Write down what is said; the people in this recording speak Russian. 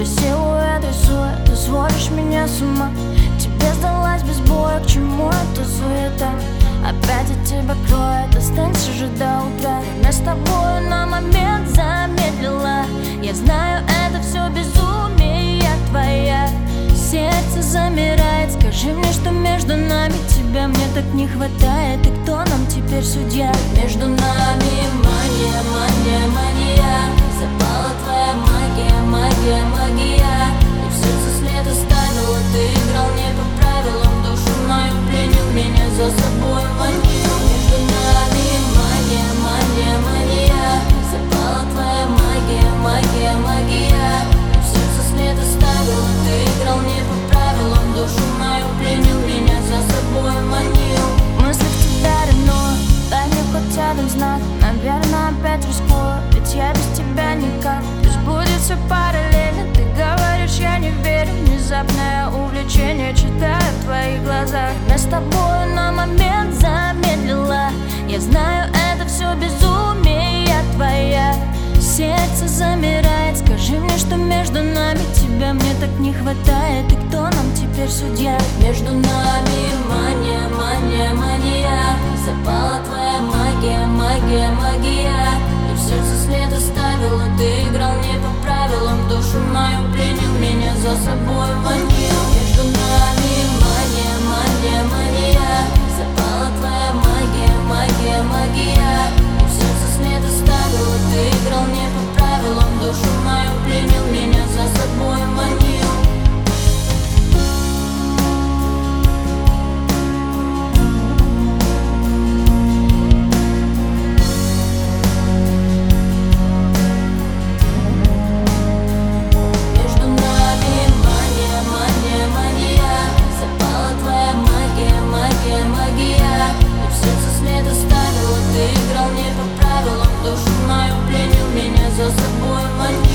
Твой силуэт рисует, ты сводишь меня с ума. Тебе сдалась без боя, к чему эта суета? Опять от тебя кроет, останься же до утра. Время с тобой на момент замедлила. Я знаю, это все безумие твоя. Сердце замирает, скажи мне, что между нами Тебя мне так не хватает, и кто нам теперь судья? Между нами мания, мания за собой манил Между нами мания, мания, мания Запала твоя магия, магия, магия. В сердце след оставила, ты играл не по правилам. Душу мою пленил, меня за собой манил Мысли в тебя ревную, дай мне хоть один знак. Наверное, опять рискую, ведь я без тебя никак. Пусть будет все параллельно, ты говоришь, я не верю. Внезапное увлечение читаю в твоих глазах. Я с тобой на момент замедлила. Я знаю, это все безумие твоя. Сердце замирает, скажи мне, что между нами Тебя мне так не хватает, и кто нам теперь судья? Между нами мания, мания, мания. Запала твоя магия, магия, магия someone like